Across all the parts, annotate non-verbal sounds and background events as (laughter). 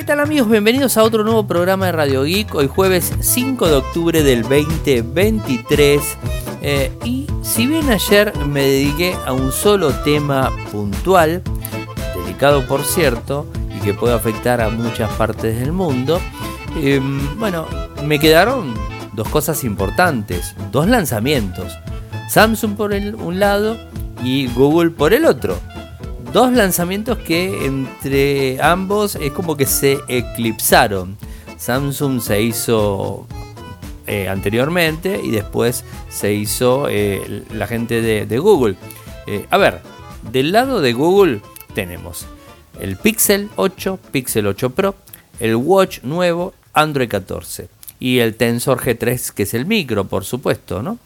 ¿Qué tal amigos? Bienvenidos a otro nuevo programa de Radio Geek. Hoy jueves 5 de octubre del 2023. Eh, y si bien ayer me dediqué a un solo tema puntual, delicado por cierto, y que puede afectar a muchas partes del mundo, em, bueno, me quedaron dos cosas importantes, dos lanzamientos. Samsung por el, un lado y Google por el otro dos lanzamientos que entre ambos es como que se eclipsaron. Samsung se hizo eh, anteriormente y después se hizo eh, la gente de, Google. Eh, a ver, del lado de Google tenemos el Pixel 8, Pixel 8 Pro, el Watch nuevo, Android 14 y el Tensor G3 que es el micro, por supuesto, ¿no?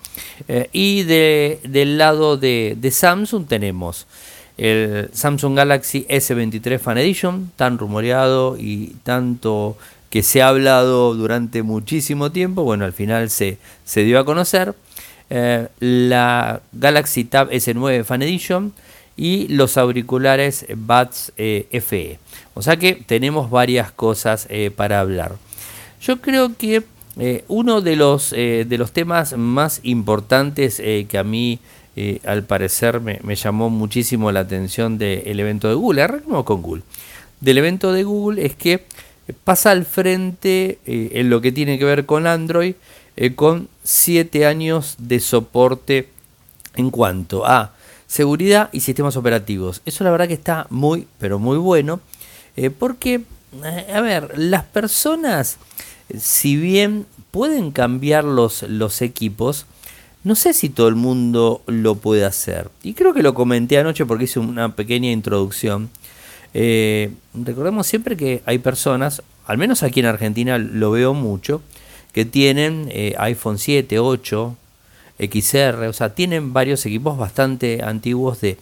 y del lado de, de Samsung tenemos el Samsung Galaxy S23 Fan Edition, tan rumoreado y tanto que se ha hablado durante muchísimo tiempo, bueno, al final se, se dio a conocer. Eh, la Galaxy Tab S9 Fan Edition y los auriculares Buds eh, FE. O sea que tenemos varias cosas eh, para hablar. Yo creo que uno de los, de los temas más importantes que a mí al parecer me, llamó muchísimo la atención del evento de Google. Arrancamos con Google. Del evento de Google es que pasa al frente eh, en lo que tiene que ver con Android eh, con 7 años de soporte en cuanto a seguridad y sistemas operativos. Eso la verdad que está muy, pero muy bueno. Eh, porque, a ver, las personas, si bien pueden cambiar los, los equipos, no sé si todo el mundo lo puede hacer. Y creo que lo comenté anoche porque hice una pequeña introducción. Eh, recordemos siempre que hay personas, al menos aquí en Argentina lo veo mucho, que tienen eh, iPhone 7, 8, XR, o sea, tienen varios equipos bastante antiguos de,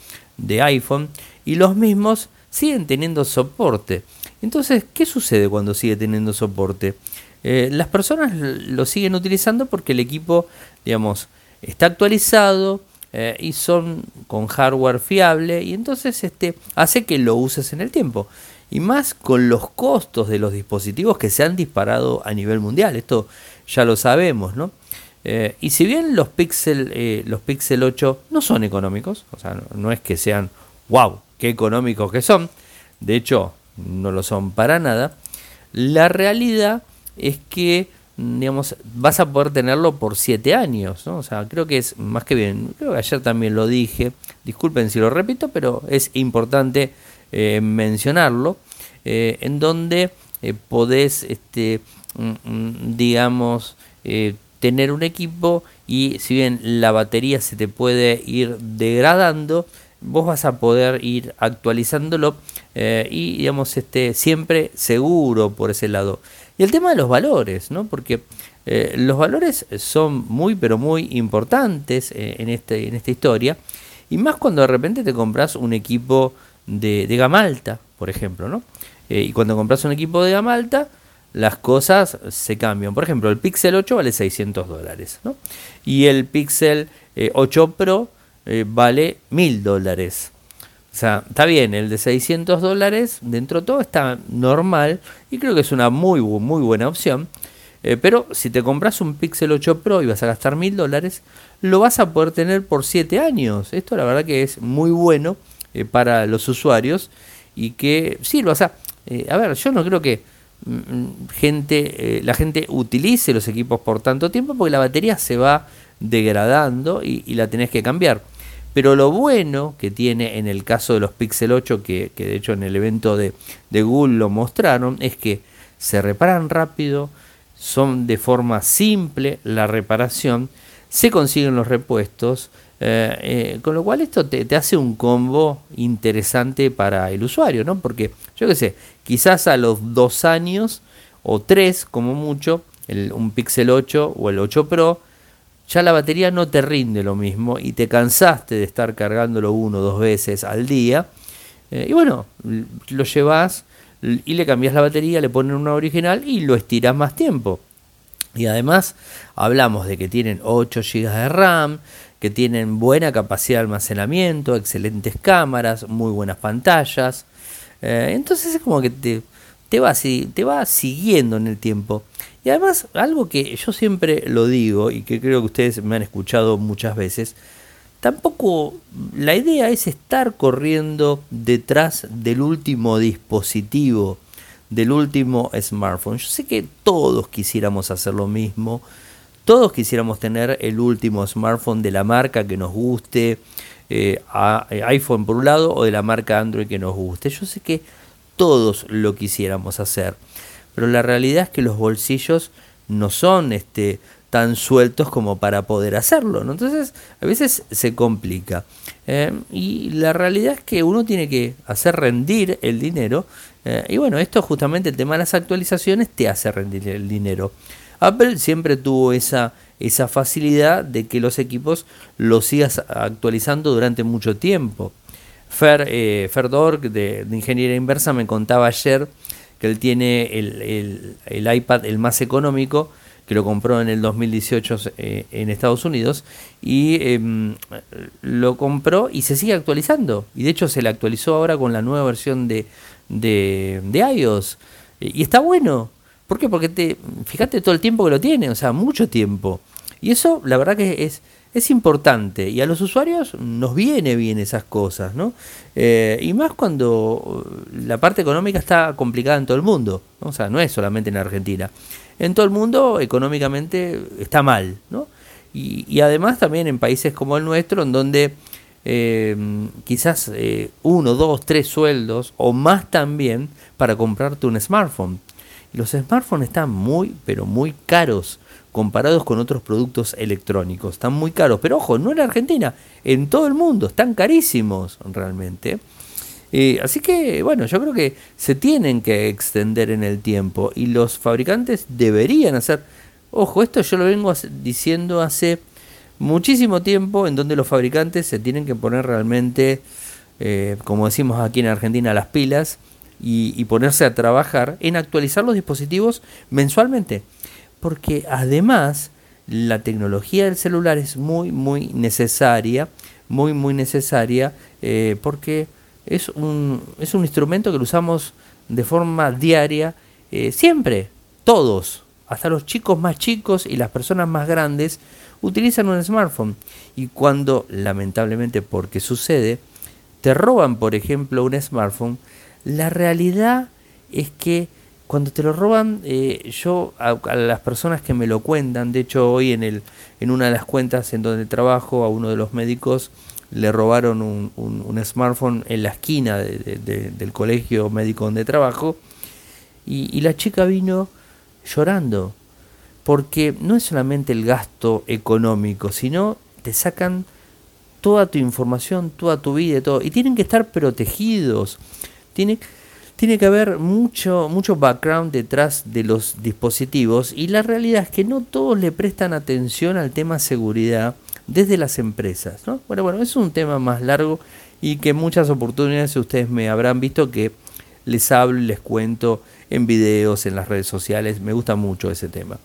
iPhone y los mismos siguen teniendo soporte. Entonces, ¿qué sucede cuando sigue teniendo soporte? Eh, las personas lo siguen utilizando porque el equipo, digamos, está actualizado eh, y son con hardware fiable y entonces este hace que lo uses en el tiempo. Y más con los costos de los dispositivos que se han disparado a nivel mundial. Esto ya lo sabemos no eh, y si bien los Pixel eh, los Pixel 8 no son económicos o sea no, no es que sean wow qué económicos que son de hecho no lo son para nada la realidad es que digamos, vas a poder tenerlo por 7 años, ¿no? O sea, creo que es más que bien, creo que ayer también lo dije, disculpen si lo repito, pero es importante eh, mencionarlo, eh, en donde eh, podés, este, mm, mm, digamos, tener un equipo y si bien la batería se te puede ir degradando, vos vas a poder ir actualizándolo y digamos este siempre seguro por ese lado y el tema de los valores, ¿no? Porque eh, los valores son muy, pero muy importantes eh, en, este, en esta historia. Y más cuando de repente te compras un equipo de, de gama alta, por ejemplo, ¿no? Eh, y cuando compras un equipo de gama alta, las cosas se cambian. Por ejemplo, el Pixel 8 vale 600 dólares, ¿no? Y el Pixel 8 Pro vale 1000 dólares. O sea, está bien, el de 600 dólares, dentro de todo está normal y creo que es una muy, muy buena opción. Eh, pero si te compras un Pixel 8 Pro y vas a gastar 1000 dólares, lo vas a poder tener por 7 años. Esto la verdad que es muy bueno eh, para los usuarios y que sirva. O sea, eh, a ver, yo no creo que mm, mm, gente, la gente utilice los equipos por tanto tiempo porque la batería se va degradando y, y la tenés que cambiar. Pero lo bueno que tiene en el caso de los Pixel 8, que, de hecho en el evento de, Google lo mostraron, es que se reparan rápido, son de forma simple la reparación, se consiguen los repuestos, eh, eh, con lo cual esto te, hace un combo interesante para el usuario, ¿no? Porque yo qué sé, quizás a los dos años o tres como mucho, el, un Pixel 8 o el 8 Pro, ya la batería no te rinde lo mismo y te cansaste de estar cargándolo uno o dos veces al día. Eh, y bueno, lo llevas y le cambias la batería, le ponen una original y lo estiras más tiempo. Y además hablamos de que tienen 8 GB de RAM, que tienen buena capacidad de almacenamiento, excelentes cámaras, muy buenas pantallas. Eh, entonces es como que te, te va, te va siguiendo en el tiempo. Y además, algo que yo siempre lo digo y que creo que ustedes me han escuchado muchas veces, tampoco la idea es estar corriendo detrás del último dispositivo, del último smartphone. Yo sé que todos quisiéramos hacer lo mismo, todos quisiéramos tener el último smartphone de la marca que nos guste, eh, eh, iPhone por un lado o de la marca Android que nos guste. Yo sé que todos lo quisiéramos hacer, pero la realidad es que los bolsillos no son este, tan sueltos como para poder hacerlo. Entonces, a veces se complica. Eh, y la realidad es que uno tiene que hacer rendir el dinero. y bueno, esto justamente el tema de las actualizaciones te hace rendir el dinero. Apple siempre tuvo esa, esa facilidad de que los equipos los sigas actualizando durante mucho tiempo. Fer, eh, de, Ingeniería Inversa me contaba ayer que él tiene el, iPad el más económico, que lo compró en el 2018 eh, en Estados Unidos, y em, lo compró y se sigue actualizando. Y de hecho se le actualizó ahora con la nueva versión de, de, de iOS. Y está bueno. ¿Por qué? Porque te, fíjate todo el tiempo que lo tiene, o sea, mucho tiempo. Y eso, la verdad que es, es importante. Y a los usuarios nos viene bien esas cosas, ¿no? Eh, y más cuando la parte económica está complicada en todo el mundo. O sea, no es solamente en Argentina. En todo el mundo, económicamente, está mal, ¿no? Y, además también en países como el nuestro, en donde eh, quizás eh, uno, dos, tres sueldos o más también para comprarte un smartphone. Los smartphones están muy, pero muy caros comparados con otros productos electrónicos. Están muy caros. Pero ojo, no en Argentina, en todo el mundo. Están carísimos realmente. Eh, así que, bueno, yo creo que se tienen que extender en el tiempo y los fabricantes deberían hacer, ojo, esto yo lo vengo diciendo hace muchísimo tiempo, en donde los fabricantes se tienen que poner realmente, eh, como decimos aquí en Argentina, las pilas y, ponerse a trabajar en actualizar los dispositivos mensualmente. Porque además la tecnología del celular es muy, muy necesaria, muy, muy necesaria, eh, porque es un, es un instrumento que lo usamos de forma diaria, eh, siempre, todos, hasta los chicos más chicos y las personas más grandes utilizan un smartphone. Y cuando, lamentablemente, porque sucede, te roban, por ejemplo, un smartphone, la realidad es que cuando te lo roban, eh, yo a, las personas que me lo cuentan, de hecho hoy en, el, en una de las cuentas en donde trabajo, a uno de los médicos le robaron un, un, smartphone en la esquina del colegio médico donde trabajo, y, la chica vino llorando, porque no es solamente el gasto económico, sino te sacan toda tu información, toda tu vida y todo, y tienen que estar protegidos. Tiene, tiene que haber mucho, mucho background detrás de los dispositivos y la realidad es que no todos le prestan atención al tema seguridad desde las empresas. ¿no? Bueno, bueno, es un tema más largo y que muchas oportunidades ustedes me habrán visto que les hablo y les cuento en videos, en las redes sociales. Me gusta mucho ese tema.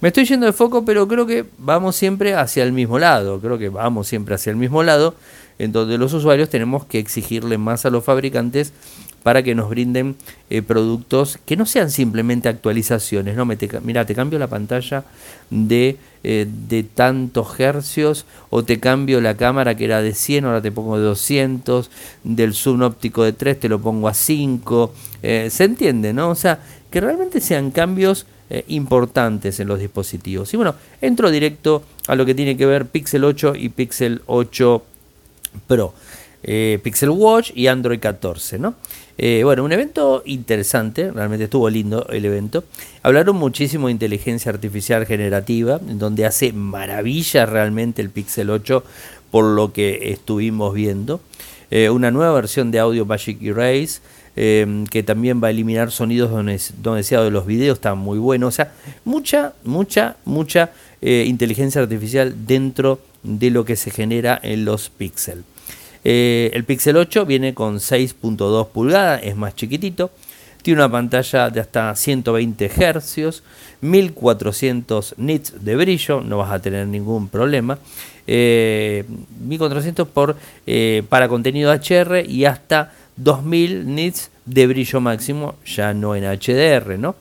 Me estoy yendo de foco, pero creo que vamos siempre hacia el mismo lado. Creo que vamos siempre hacia el mismo lado, en donde los usuarios tenemos que exigirle más a los fabricantes para que nos brinden eh, productos que no sean simplemente actualizaciones. No, mira, te cambio la pantalla de, eh, de tantos hercios o te cambio la cámara que era de 100, ahora te pongo de 200, del zoom óptico de 3 te lo pongo a 5. Eh, ¿Se entiende, no? O sea, que realmente sean cambios importantes en los dispositivos. Y bueno, entro directo a lo que tiene que ver Pixel 8 y Pixel 8 Pro. Pixel Watch y Android 14, ¿no? Eh, bueno, un evento interesante, realmente estuvo lindo el evento. Hablaron muchísimo de inteligencia artificial generativa, donde hace maravillas realmente el Pixel 8 por lo que estuvimos viendo. una nueva versión de audio Magic Erase Em, que también va a eliminar sonidos donde, deseado de los videos, está muy bueno. O sea, mucha, mucha, mucha eh, inteligencia artificial dentro de lo que se genera en los píxeles. Eh, el Pixel 8 viene con 6.2 pulgadas, es más chiquitito. Tiene una pantalla de hasta 120 Hz, 1400 nits de brillo, no vas a tener ningún problema. 1400 eh, por, para contenido HR y hasta 2000 nits de brillo máximo, ya no en HDR, ¿no?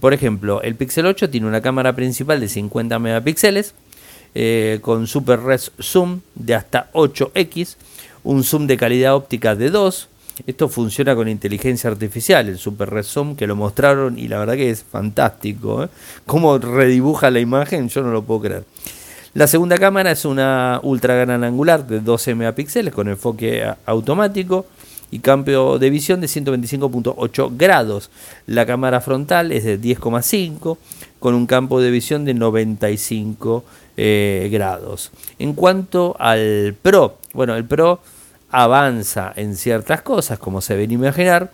Por ejemplo, el Pixel 8 tiene una cámara principal de 50 megapíxeles eh, con Super Res Zoom de hasta 8x, un zoom de calidad óptica de 2. Esto funciona con inteligencia artificial, el Super Res Zoom que lo mostraron y la verdad que es fantástico. ¿eh? Cómo redibuja la imagen, yo no lo puedo creer. La segunda cámara es una ultra gran angular de 12 megapíxeles con enfoque automático y cambio de visión de 125.8 grados. La cámara frontal es de 10,5 con un campo de visión de 95 eh, grados. En cuanto al Pro, bueno, el Pro avanza en ciertas cosas, como se ven imaginar.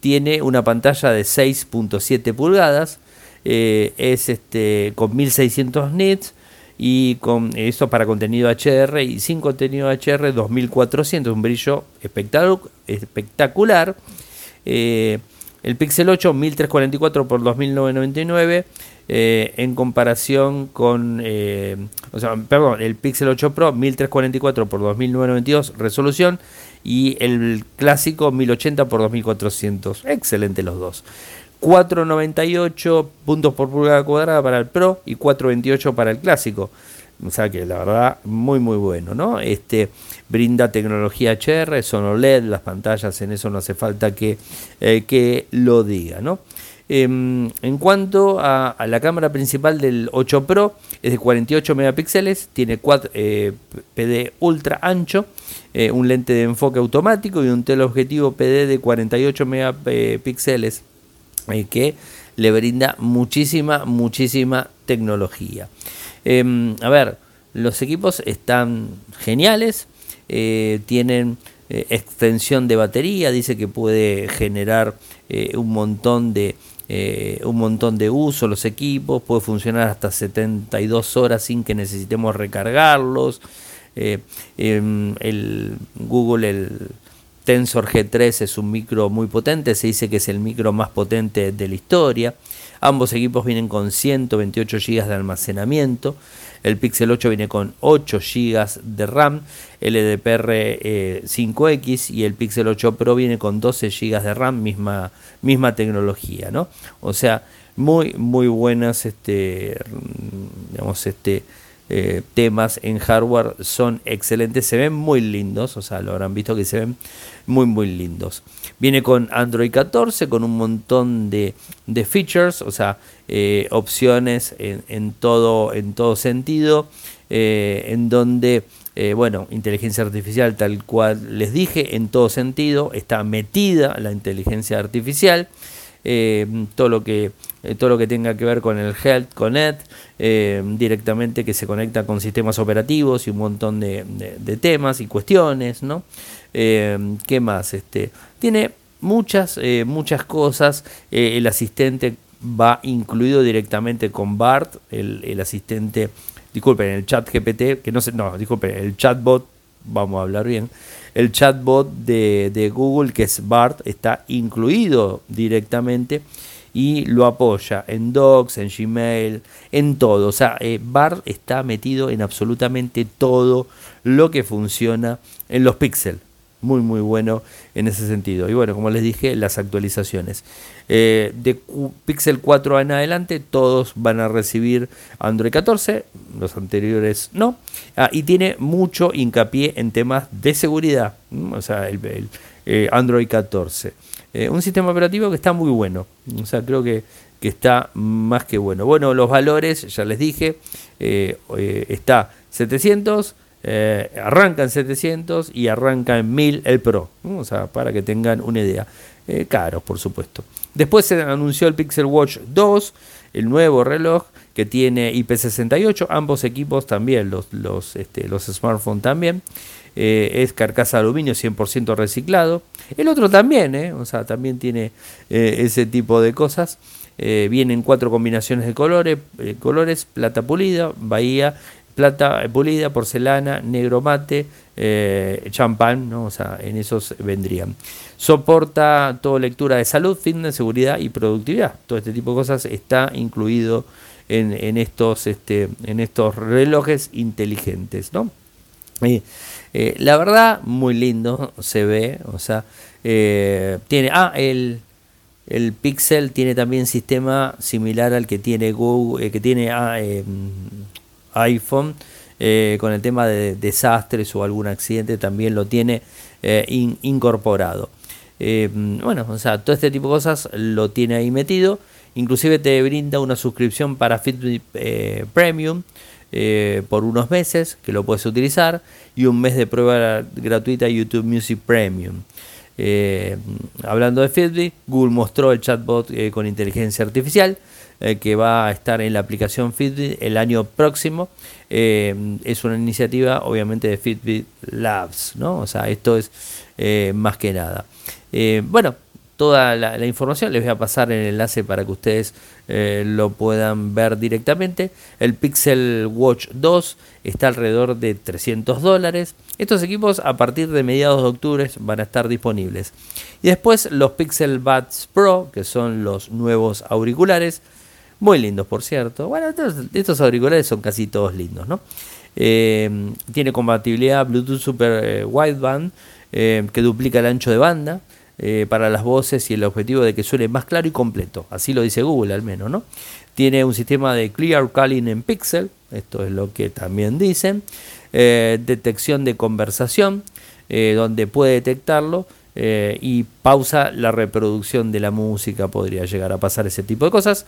Tiene una pantalla de 6.7 pulgadas, eh, es este, con 1600 nits y con esto para contenido HDR y sin contenido HDR 2400, un brillo espectacular. Eh, el Pixel 8 1344 por 2999 eh, en comparación con, eh, o sea, perdón, el Pixel 8 Pro 1344 por 2992 resolución y el clásico 1080 por 2400. Excelente los dos. 4.98 puntos por pulgada cuadrada para el Pro y 4.28 para el clásico. O sea que la verdad, muy muy bueno, ¿no? Este brinda tecnología HR, son OLED, las pantallas, en eso no hace falta que, eh, que lo diga, ¿no? Em, en cuanto a, la cámara principal del 8 Pro, es de 48 megapíxeles, tiene quad eh, PD ultra ancho, eh, un lente de enfoque automático y un teleobjetivo PD de 48 megapíxeles que le brinda muchísima, muchísima tecnología. Em, a ver, los equipos están geniales, eh, tienen eh, extensión de batería, dice que puede generar eh, un montón de un montón de uso los equipos, puede funcionar hasta 72 horas sin que necesitemos recargarlos. Em, el Google, el Tensor G3 es un micro muy potente, se dice que es el micro más potente de la historia. Ambos equipos vienen con 128 GB de almacenamiento. El Pixel 8 viene con 8 GB de RAM, LDPR 5X y el Pixel 8 Pro viene con 12 GB de RAM, misma, misma tecnología, ¿no? O sea, muy, muy buenas, este, digamos, este, eh, temas en hardware son excelentes, se ven muy lindos, o sea, lo habrán visto que se ven muy muy lindos. Viene con Android 14, con un montón de, features, o sea, eh, opciones en, todo, en todo sentido, eh, en donde, bueno, inteligencia artificial tal cual les dije, en todo sentido, está metida la inteligencia artificial. Todo lo que eh, todo lo que tenga que ver con el Health Connect, eh, directamente que se conecta con sistemas operativos y un montón de, temas y cuestiones, ¿no? Eh, ¿Qué más? Este, tiene muchas, muchas cosas. el asistente va incluido directamente con BART, el, asistente, disculpen, el chat GPT, que no sé, no, disculpen, el chatbot, vamos a hablar bien, el chatbot de, Google, que es BART, está incluido directamente y lo apoya en Docs, en Gmail, en todo. O sea, eh, BART está metido en absolutamente todo lo que funciona en los Pixel. Muy, muy bueno en ese sentido. Y bueno, como les dije, las actualizaciones. Eh, de Pixel 4 en adelante, todos van a recibir Android 14, los anteriores no. Ah, y tiene mucho hincapié en temas de seguridad. O sea, el, eh, Android 14. Eh, un sistema operativo que está muy bueno. O sea, creo que, que está más que bueno. Bueno, los valores, ya les dije, está 700, arranca en 700 y arranca en 1000 el Pro. O sea, para que tengan una idea. caros, por supuesto. Después se anunció el Pixel Watch 2, el nuevo reloj que tiene IP68, ambos equipos también, los, los, este, smartphones también. Eh, es carcasa de aluminio 100% reciclado. El otro también, eh, o sea, también tiene eh, ese tipo de cosas. vienen cuatro combinaciones de colores, colores, plata pulida, bahía, plata pulida, porcelana, negro mate, champán, ¿no? o sea, en esos vendrían. Soporta toda lectura de salud, fitness, seguridad y productividad. Todo este tipo de cosas está incluido en, estos, este, en estos relojes inteligentes. ¿no? Eh, la verdad, muy lindo se ve. O sea, eh, tiene. Ah, el, el Pixel tiene también sistema similar al que tiene Google, eh, que tiene ah, iPhone. con el tema de desastres o algún accidente también lo tiene incorporado. bueno, o sea, todo este tipo de cosas lo tiene ahí metido. Inclusive te brinda una suscripción para Fitbit Premium eh, por unos meses que lo puedes utilizar y un mes de prueba gratuita YouTube Music Premium. Eh, hablando de Fitbit, Google mostró el chatbot eh, con inteligencia artificial que va a estar en la aplicación Fitbit el año próximo. es una iniciativa obviamente de Fitbit Labs, ¿no? O sea, esto es más que nada. bueno, toda la, información. Les voy a pasar el enlace para que ustedes eh, lo puedan ver directamente. El Pixel Watch 2 está alrededor de 300 dólares. Estos equipos a partir de mediados de octubre van a estar disponibles. Y después los Pixel Buds Pro, que son los nuevos auriculares. Muy lindos, por cierto. Bueno, estos, auriculares son casi todos lindos, ¿no? Eh, tiene compatibilidad Bluetooth Super eh, Wideband que duplica el ancho de banda. Eh, para las voces y el objetivo de que suene más claro y completo. Así lo dice Google al menos, ¿no? Tiene un sistema de Clear Calling en Pixel, esto es lo que también dicen. Eh, detección de conversación, eh, donde puede detectarlo y pausa la reproducción de la música, podría llegar a pasar ese tipo de cosas.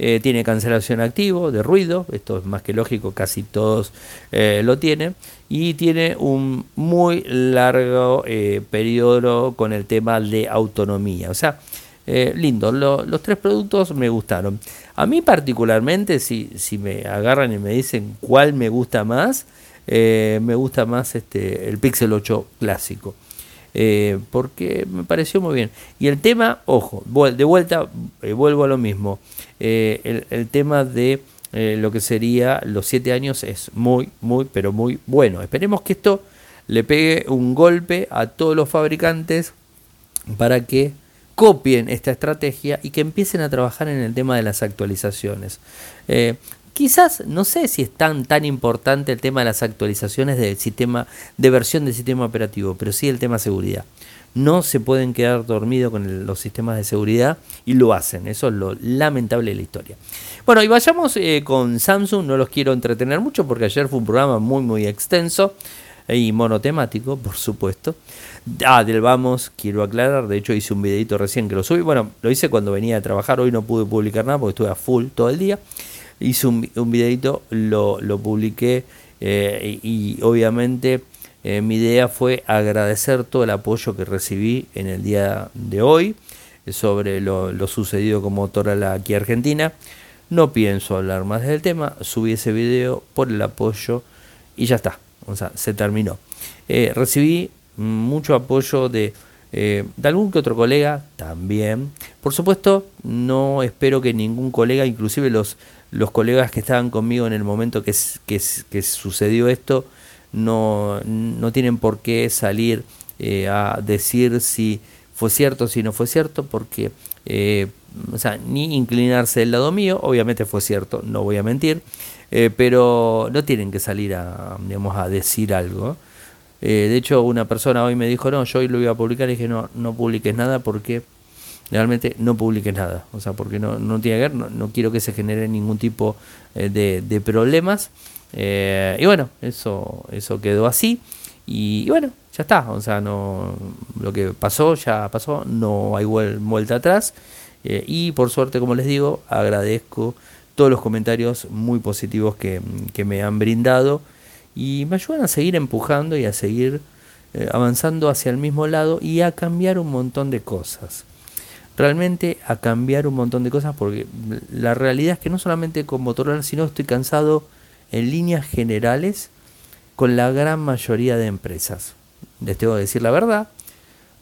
Eh, tiene cancelación activo de ruido, esto es más que lógico, casi todos eh, lo tienen, y tiene un muy largo eh, periodo con el tema de autonomía. O sea, lindo, los tres productos me gustaron. A mí particularmente, si, si me agarran y me dicen cuál me gusta más, me gusta más este, el Pixel 8 clásico. Porque me pareció muy bien. Y el tema, ojo, de vuelta, vuelvo a lo mismo. Eh, el, tema de eh, lo que sería los siete años es muy, muy, pero muy bueno. Esperemos que esto le pegue un golpe a todos los fabricantes para que copien esta estrategia y que empiecen a trabajar en el tema de las actualizaciones. Eh, quizás, no sé si es tan, tan importante el tema de las actualizaciones del sistema, de versión del sistema operativo, pero sí el tema seguridad no se pueden quedar dormidos con los sistemas de seguridad y lo hacen. Eso es lo lamentable de la historia. Bueno, y vayamos eh, con Samsung. No los quiero entretener mucho porque ayer fue un programa muy, muy extenso y monotemático, por supuesto. Ah, del vamos, quiero aclarar. De hecho, hice un videito recién que lo subí. Bueno, lo hice cuando venía a trabajar. Hoy no pude publicar nada porque estuve a full todo el día. Hice un, videito, lo, lo publiqué eh, y obviamente eh, mi idea fue agradecer todo el apoyo que recibí en el día de hoy eh, sobre lo, sucedido con Motorola aquí en Argentina. No pienso hablar más del tema, subí ese video por el apoyo y ya está, o sea, se terminó. Recibí mucho apoyo de algún que otro colega también. Por supuesto, no espero que ningún colega, inclusive los, los colegas que estaban conmigo en el momento que, sucedió esto, no, no tienen por qué salir eh, a decir si fue cierto o si no fue cierto, porque eh, ni inclinarse del lado mío, obviamente fue cierto, no voy a mentir, eh, pero no tienen que salir a, digamos, a decir algo. de hecho, una persona hoy me dijo, no, yo hoy lo voy a publicar y dije, no, no publiques nada porque realmente no publiques nada, o sea, porque no, no tiene que ver, no, no quiero que se genere ningún tipo de, de problemas. Eh, y bueno, eso, eso quedó así. Y, bueno, ya está. O sea, no, lo que pasó ya pasó, no hay vuelta atrás. Eh, y por suerte, como les digo, agradezco todos los comentarios muy positivos que, me han brindado y me ayudan a seguir empujando y a seguir eh, avanzando hacia el mismo lado y a cambiar un montón de cosas. Realmente a cambiar un montón de cosas porque la realidad es que no solamente con Motorola, sino estoy cansado en líneas generales con la gran mayoría de empresas. Les tengo que decir la verdad.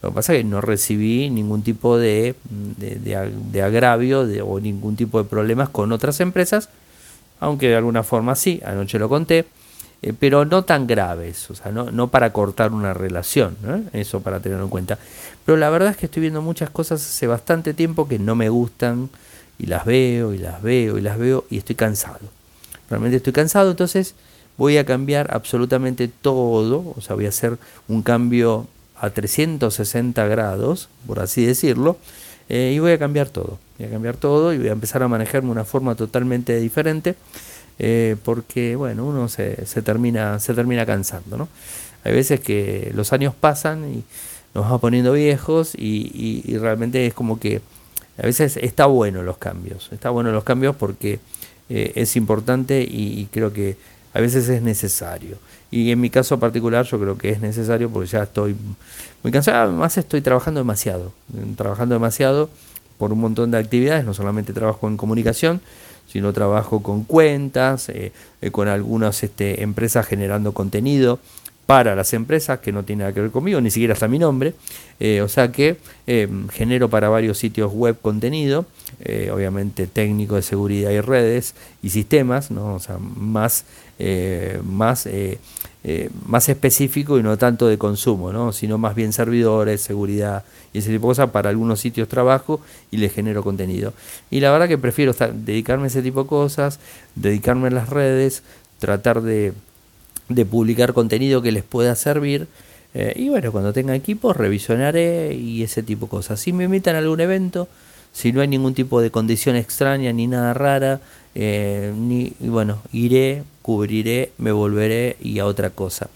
Lo que pasa es que no recibí ningún tipo de, de, agravio o ningún tipo de problemas con otras empresas, aunque de alguna forma sí, anoche lo conté, eh, pero no tan graves, o sea, no, no para cortar una relación, eso para tenerlo en cuenta. Pero la verdad es que estoy viendo muchas cosas hace bastante tiempo que no me gustan y las veo y las veo y las veo y estoy cansado. Realmente estoy cansado, entonces voy a cambiar absolutamente todo, o sea, voy a hacer un cambio a 360 grados, por así decirlo, eh, y voy a cambiar todo, voy a cambiar todo y voy a empezar a manejarme de una forma totalmente diferente, eh, porque, bueno, uno se, se, termina, se termina cansando, ¿no? Hay veces que los años pasan y nos vamos poniendo viejos y, y realmente es como que a veces está bueno los cambios, está bueno los cambios porque eh, es importante y, creo que a veces es necesario. Y en mi caso particular yo creo que es necesario porque ya estoy muy cansado, además estoy trabajando demasiado, trabajando demasiado por un montón de actividades, no solamente trabajo en comunicación, sino trabajo con cuentas, eh, eh, con algunas este, empresas generando contenido, para las empresas, que no tiene nada que ver conmigo, ni siquiera está mi nombre. Eh, o sea que eh, genero para varios sitios web contenido, eh, obviamente técnico de seguridad y redes y sistemas, ¿no? o sea, más, más, más específico y no tanto de consumo, ¿no? sino más bien servidores, seguridad y ese tipo de cosas. Para algunos sitios trabajo y les genero contenido. Y la verdad que prefiero dedicarme a ese tipo de cosas, dedicarme a las redes, tratar de de publicar contenido que les pueda servir. Eh, y bueno, cuando tenga equipos revisionaré y ese tipo de cosas. Si me invitan a algún evento, si no hay ningún tipo de condición extraña ni nada rara, eh, ni, bueno, iré, cubriré, me volveré y a otra cosa.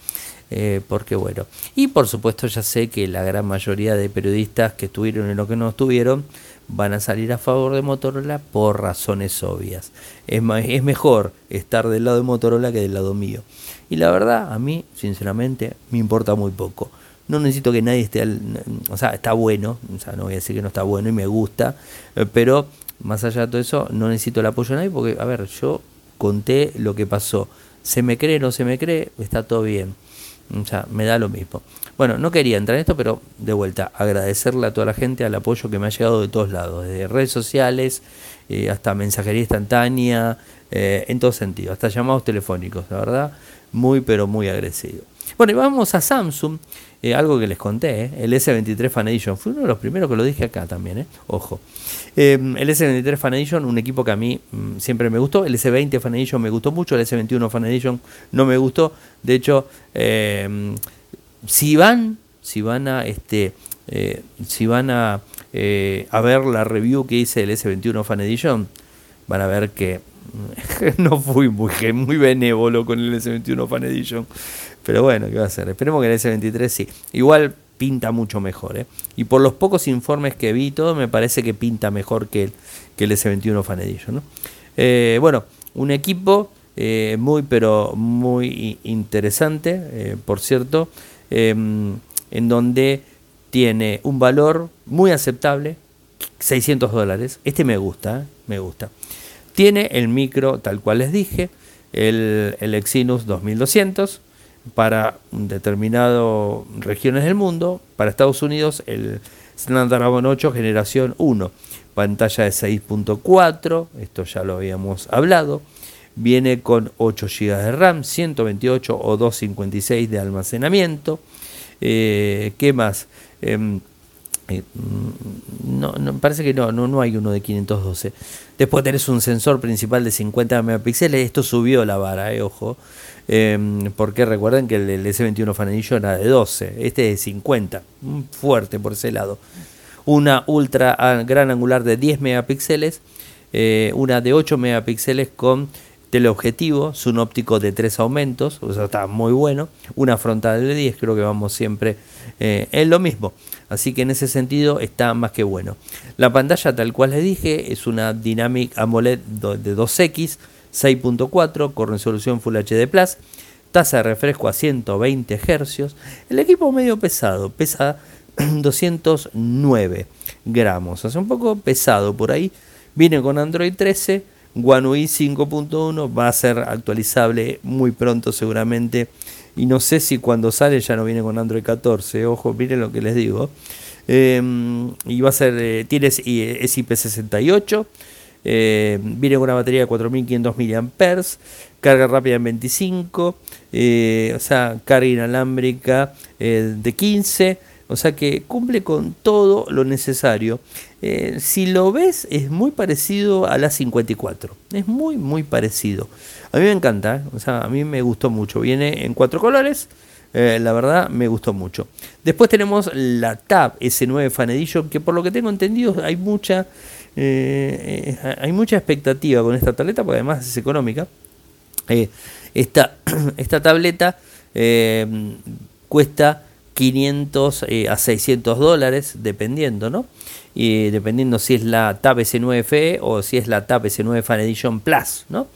Eh, porque bueno, y por supuesto ya sé que la gran mayoría de periodistas que estuvieron y los que no estuvieron van a salir a favor de Motorola por razones obvias. Es, es mejor estar del lado de Motorola que del lado mío. Y la verdad, a mí, sinceramente, me importa muy poco. No necesito que nadie esté, al, o sea, está bueno, o sea, no voy a decir que no está bueno y me gusta, eh, pero más allá de todo eso, no necesito el apoyo de nadie porque, a ver, yo conté lo que pasó. Se me cree, no se me cree, está todo bien. O sea, me da lo mismo. Bueno, no quería entrar en esto, pero de vuelta, agradecerle a toda la gente al apoyo que me ha llegado de todos lados, desde redes sociales eh, hasta mensajería instantánea, eh, en todo sentido, hasta llamados telefónicos, la verdad muy pero muy agresivo. Bueno, y vamos a Samsung, eh, algo que les conté, eh, el S23 Fan Edition, fue uno de los primeros que lo dije acá también, eh, ojo. Em, el S23 Fan Edition, un equipo que a mí mm, siempre me gustó, el S20 Fan Edition me gustó mucho, el S21 Fan Edition no me gustó, de hecho, em, si van, si van a, este, si van a, ver la review que hice del S21 Fan Edition, van a ver que (laughs) no fui muy, muy benévolo con el S21 Fan Edition. Pero bueno, ¿qué va a hacer? Esperemos que el S23 sí. Igual pinta mucho mejor. ¿eh? Y por los pocos informes que vi, todo me parece que pinta mejor que el, que el S21 Fan Edition. Eh, bueno, un equipo eh, muy, pero muy interesante, por cierto, em, en donde tiene un valor muy aceptable, 600 dólares. Este me gusta, me gusta. Tiene el micro, tal cual les dije, el, el Exynos 2200 para determinadas regiones del mundo. Para Estados Unidos, el Snapdragon 8 generación 1, pantalla de 6.4, esto ya lo habíamos hablado. Viene con 8 GB de RAM, 128 o 256 de almacenamiento. Eh, ¿Qué más? Em, eh, no, no, parece que no, no, no hay uno de 512. Después tenés un sensor principal de 50 megapíxeles. Esto subió la vara, eh, ojo. Em, porque recuerden que el, S21 Fan Edition era de 12. Este es de 50. Fuerte por ese lado. Una ultra gran angular de 10 megapíxeles. Eh, una de 8 megapíxeles con teleobjetivo, un óptico de 3 aumentos, o sea, está muy bueno. Una frontal de 10, creo que vamos siempre eh, en lo mismo. Así que en ese sentido está más que bueno. La pantalla, tal cual les dije, es una Dynamic AMOLED de 2X, 6.4 con resolución Full HD Plus, tasa de refresco a 120 Hz. El equipo medio pesado, pesa (clears throat) 209 gramos, o un poco pesado por ahí. Viene con Android 13, One UI 5.1, va a ser actualizable muy pronto seguramente. Y no sé si cuando sale ya no viene con Android 14, ojo, miren lo que les digo. Em, y va a ser, eh, tiene es IP68, eh, viene con una batería de 4500 mAh, carga rápida en 25, eh, o sea, carga inalámbrica de 15, O sea que cumple con todo lo necesario. Eh, si lo ves, es muy parecido a la 54. Es muy, muy parecido. A mí me encanta, ¿eh? o sea, a mí me gustó mucho. Viene en cuatro colores. Eh, la verdad me gustó mucho. Después tenemos la Tab S9 Fan Edition, que por lo que tengo entendido hay mucha, hay mucha expectativa con esta tableta, porque además es económica. esta, (clears throat) esta tableta cuesta 500 eh, a 600 dólares, dependiendo, ¿no? Y dependiendo si es la Tab S9 FE o si es la Tab S9 Fan Edition Plus, ¿no?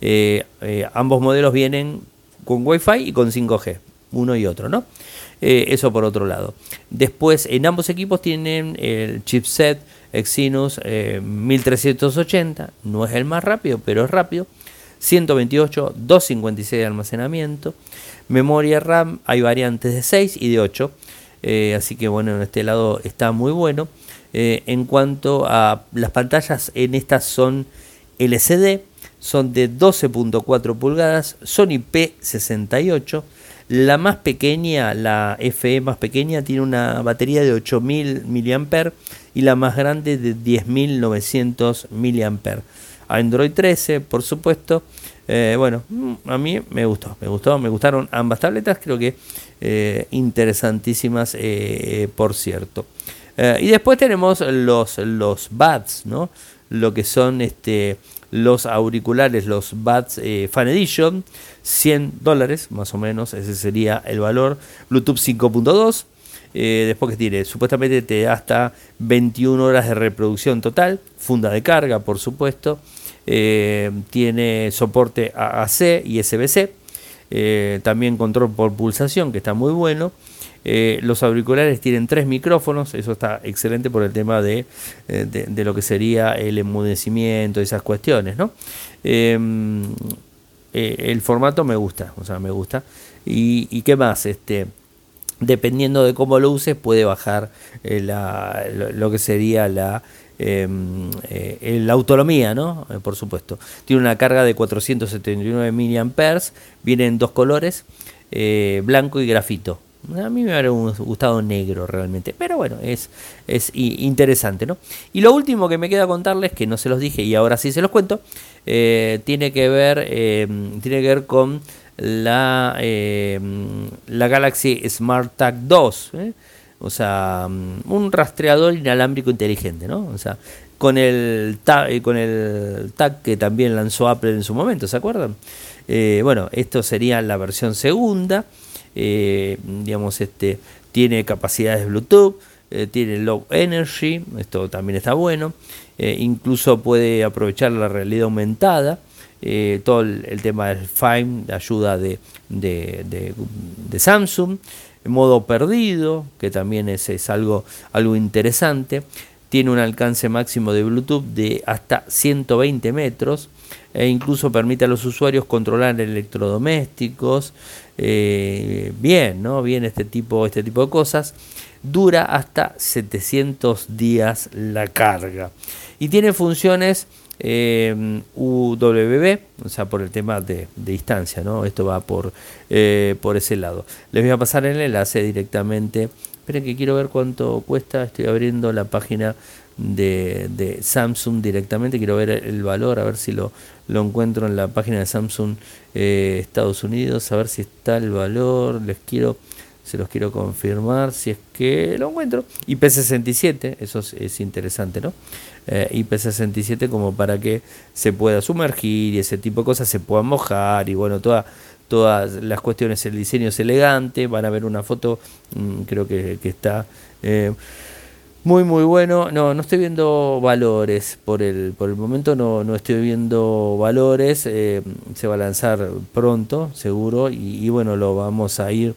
Eh, eh, ambos modelos vienen con Wi-Fi y con 5G, uno y otro, ¿no? eso por otro lado. Después, en ambos equipos tienen el chipset Exynos 1380, no es el más rápido, pero es rápido. 128, 256 de almacenamiento. Memoria RAM hay variantes de 6 y de 8. Eh, así que bueno, en este lado está muy bueno. Eh, en cuanto a las pantallas, en estas son LCD, son de 12.4 pulgadas, son IP68. La más pequeña, la FE más pequeña, tiene una batería de 8000 mAh y la más grande de 10900 mAh. Android 13, por supuesto. Eh, bueno, mm, a mí me gustó, me gustó, me gustaron ambas tabletas, creo que eh, interesantísimas, eh, por cierto. y después tenemos los, los BADS, ¿no? Lo que son este, los auriculares, los BADS Fan Edition, 100 dólares más o menos, ese sería el valor. Bluetooth 5.2. después que tiene, supuestamente te da hasta 21 horas de reproducción total, funda de carga, por supuesto. Eh, tiene soporte AAC y SBC, eh, también control por pulsación, que está muy bueno. Eh, los auriculares tienen tres micrófonos, eso está excelente por el tema de, lo que sería el enmudecimiento, esas cuestiones, ¿no? Em, el formato me gusta, o sea, me gusta. Y, qué más, este, dependiendo de cómo lo uses, puede bajar lo, que sería la Em, eh, la autonomía, ¿no? Eh, por supuesto. Tiene una carga de 479 mAh, viene en dos colores, eh, blanco y grafito. A mí me hubiera gustado negro realmente, pero bueno, es, es interesante, ¿no? Y lo último que me queda contarles, que no se los dije y ahora sí se los cuento, tiene que ver, em, tiene que ver con la, em, la Galaxy Smart Tag 2 o sea, mm, un rastreador inalámbrico inteligente, ¿no? O sea, con el, tag, eh, con el tag que también lanzó Apple en su momento, ¿se acuerdan? Eh, bueno, esto sería la versión segunda, eh, digamos, este, tiene capacidades Bluetooth, tiene Low Energy, esto también está bueno, incluso puede aprovechar la realidad aumentada, todo el, tema del Find, la ayuda de, de Samsung, modo perdido, que también es, es algo, algo interesante. Tiene un alcance máximo de Bluetooth de hasta 120 metros e incluso permite a los usuarios controlar electrodomésticos. Eh, bien, ¿no? Bien este tipo, este tipo de cosas. Dura hasta 700 días la carga. Y tiene funciones eh, UWB, o sea, por el tema de, distancia, ¿no? Esto va por, eh, por ese lado. Les voy a pasar el enlace directamente. Esperen que quiero ver cuánto cuesta. Estoy abriendo la página de, Samsung directamente. Quiero ver el valor, a ver si lo, lo encuentro en la página de Samsung eh, Estados Unidos, a ver si está el valor. Les quiero se los quiero confirmar si es que lo encuentro. IP67, eso es, interesante, ¿no? Eh, IP67 como para que se pueda sumergir y ese tipo de cosas se puedan mojar y bueno, toda, todas las cuestiones, el diseño es elegante, van a ver una foto, mm, creo que, está... Eh, muy muy bueno. No, no estoy viendo valores por el, por el momento, no, no estoy viendo valores. Eh, se va a lanzar pronto, seguro, y, bueno, lo vamos a ir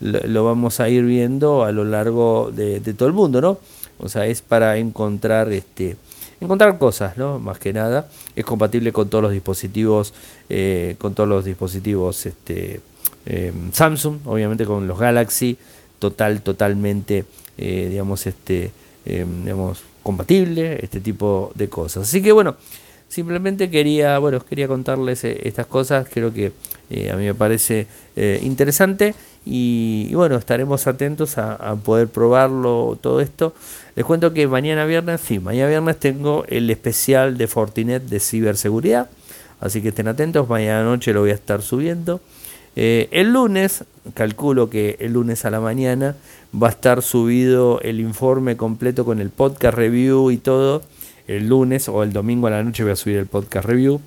lo, vamos a ir viendo a lo largo de, todo el mundo, ¿no? O sea, es para encontrar este encontrar cosas, ¿no? Más que nada. Es compatible con todos los dispositivos, eh, con todos los dispositivos este, em, Samsung, obviamente con los Galaxy, total, totalmente, eh, digamos, este, em, digamos, compatible, este tipo de cosas. Así que bueno, simplemente quería, bueno, quería contarles eh, estas cosas, creo que a mí me parece interesante Y, bueno, estaremos atentos a, poder probarlo todo esto. Les cuento que mañana viernes, sí, mañana viernes tengo el especial de Fortinet de ciberseguridad. Así que estén atentos, mañana noche lo voy a estar subiendo. Eh, el lunes, calculo que el lunes a la mañana va a estar subido el informe completo con el podcast review y todo. El lunes o el domingo a la noche voy a subir el podcast review.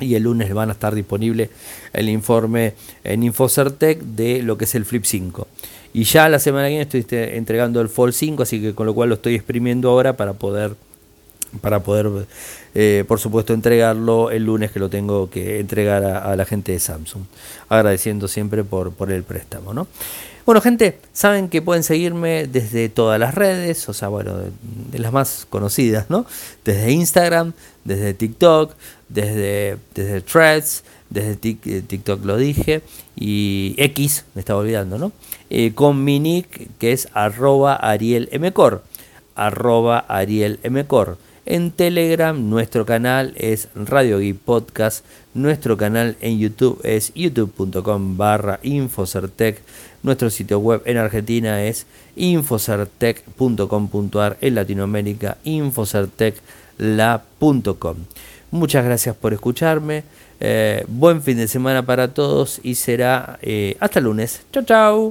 Y el lunes van a estar disponible el informe en Infocertec de lo que es el Flip 5. Y ya la semana que viene estoy este, entregando el Fall 5, así que con lo cual lo estoy exprimiendo ahora para poder para poder, eh, por supuesto, entregarlo el lunes que lo tengo que entregar a, la gente de Samsung. Agradeciendo siempre por, el préstamo, ¿no? Bueno, gente, saben que pueden seguirme desde todas las redes, o sea, bueno, de, las más conocidas, ¿no? Desde Instagram, desde TikTok, desde, desde Threads, desde eh, TikTok lo dije, y X, me estaba olvidando, ¿no? Eh, con mi nick, que es arroba arielmcor, arroba arielmcor. En Telegram nuestro canal es Radio Geek Podcast. Nuestro canal en YouTube es youtube.com barra Infocertec. Nuestro sitio web en Argentina es infocertec.com.ar. En Latinoamérica infocertecla.com. Muchas gracias por escucharme. Eh, buen fin de semana para todos y será eh, hasta lunes. Chao, chao.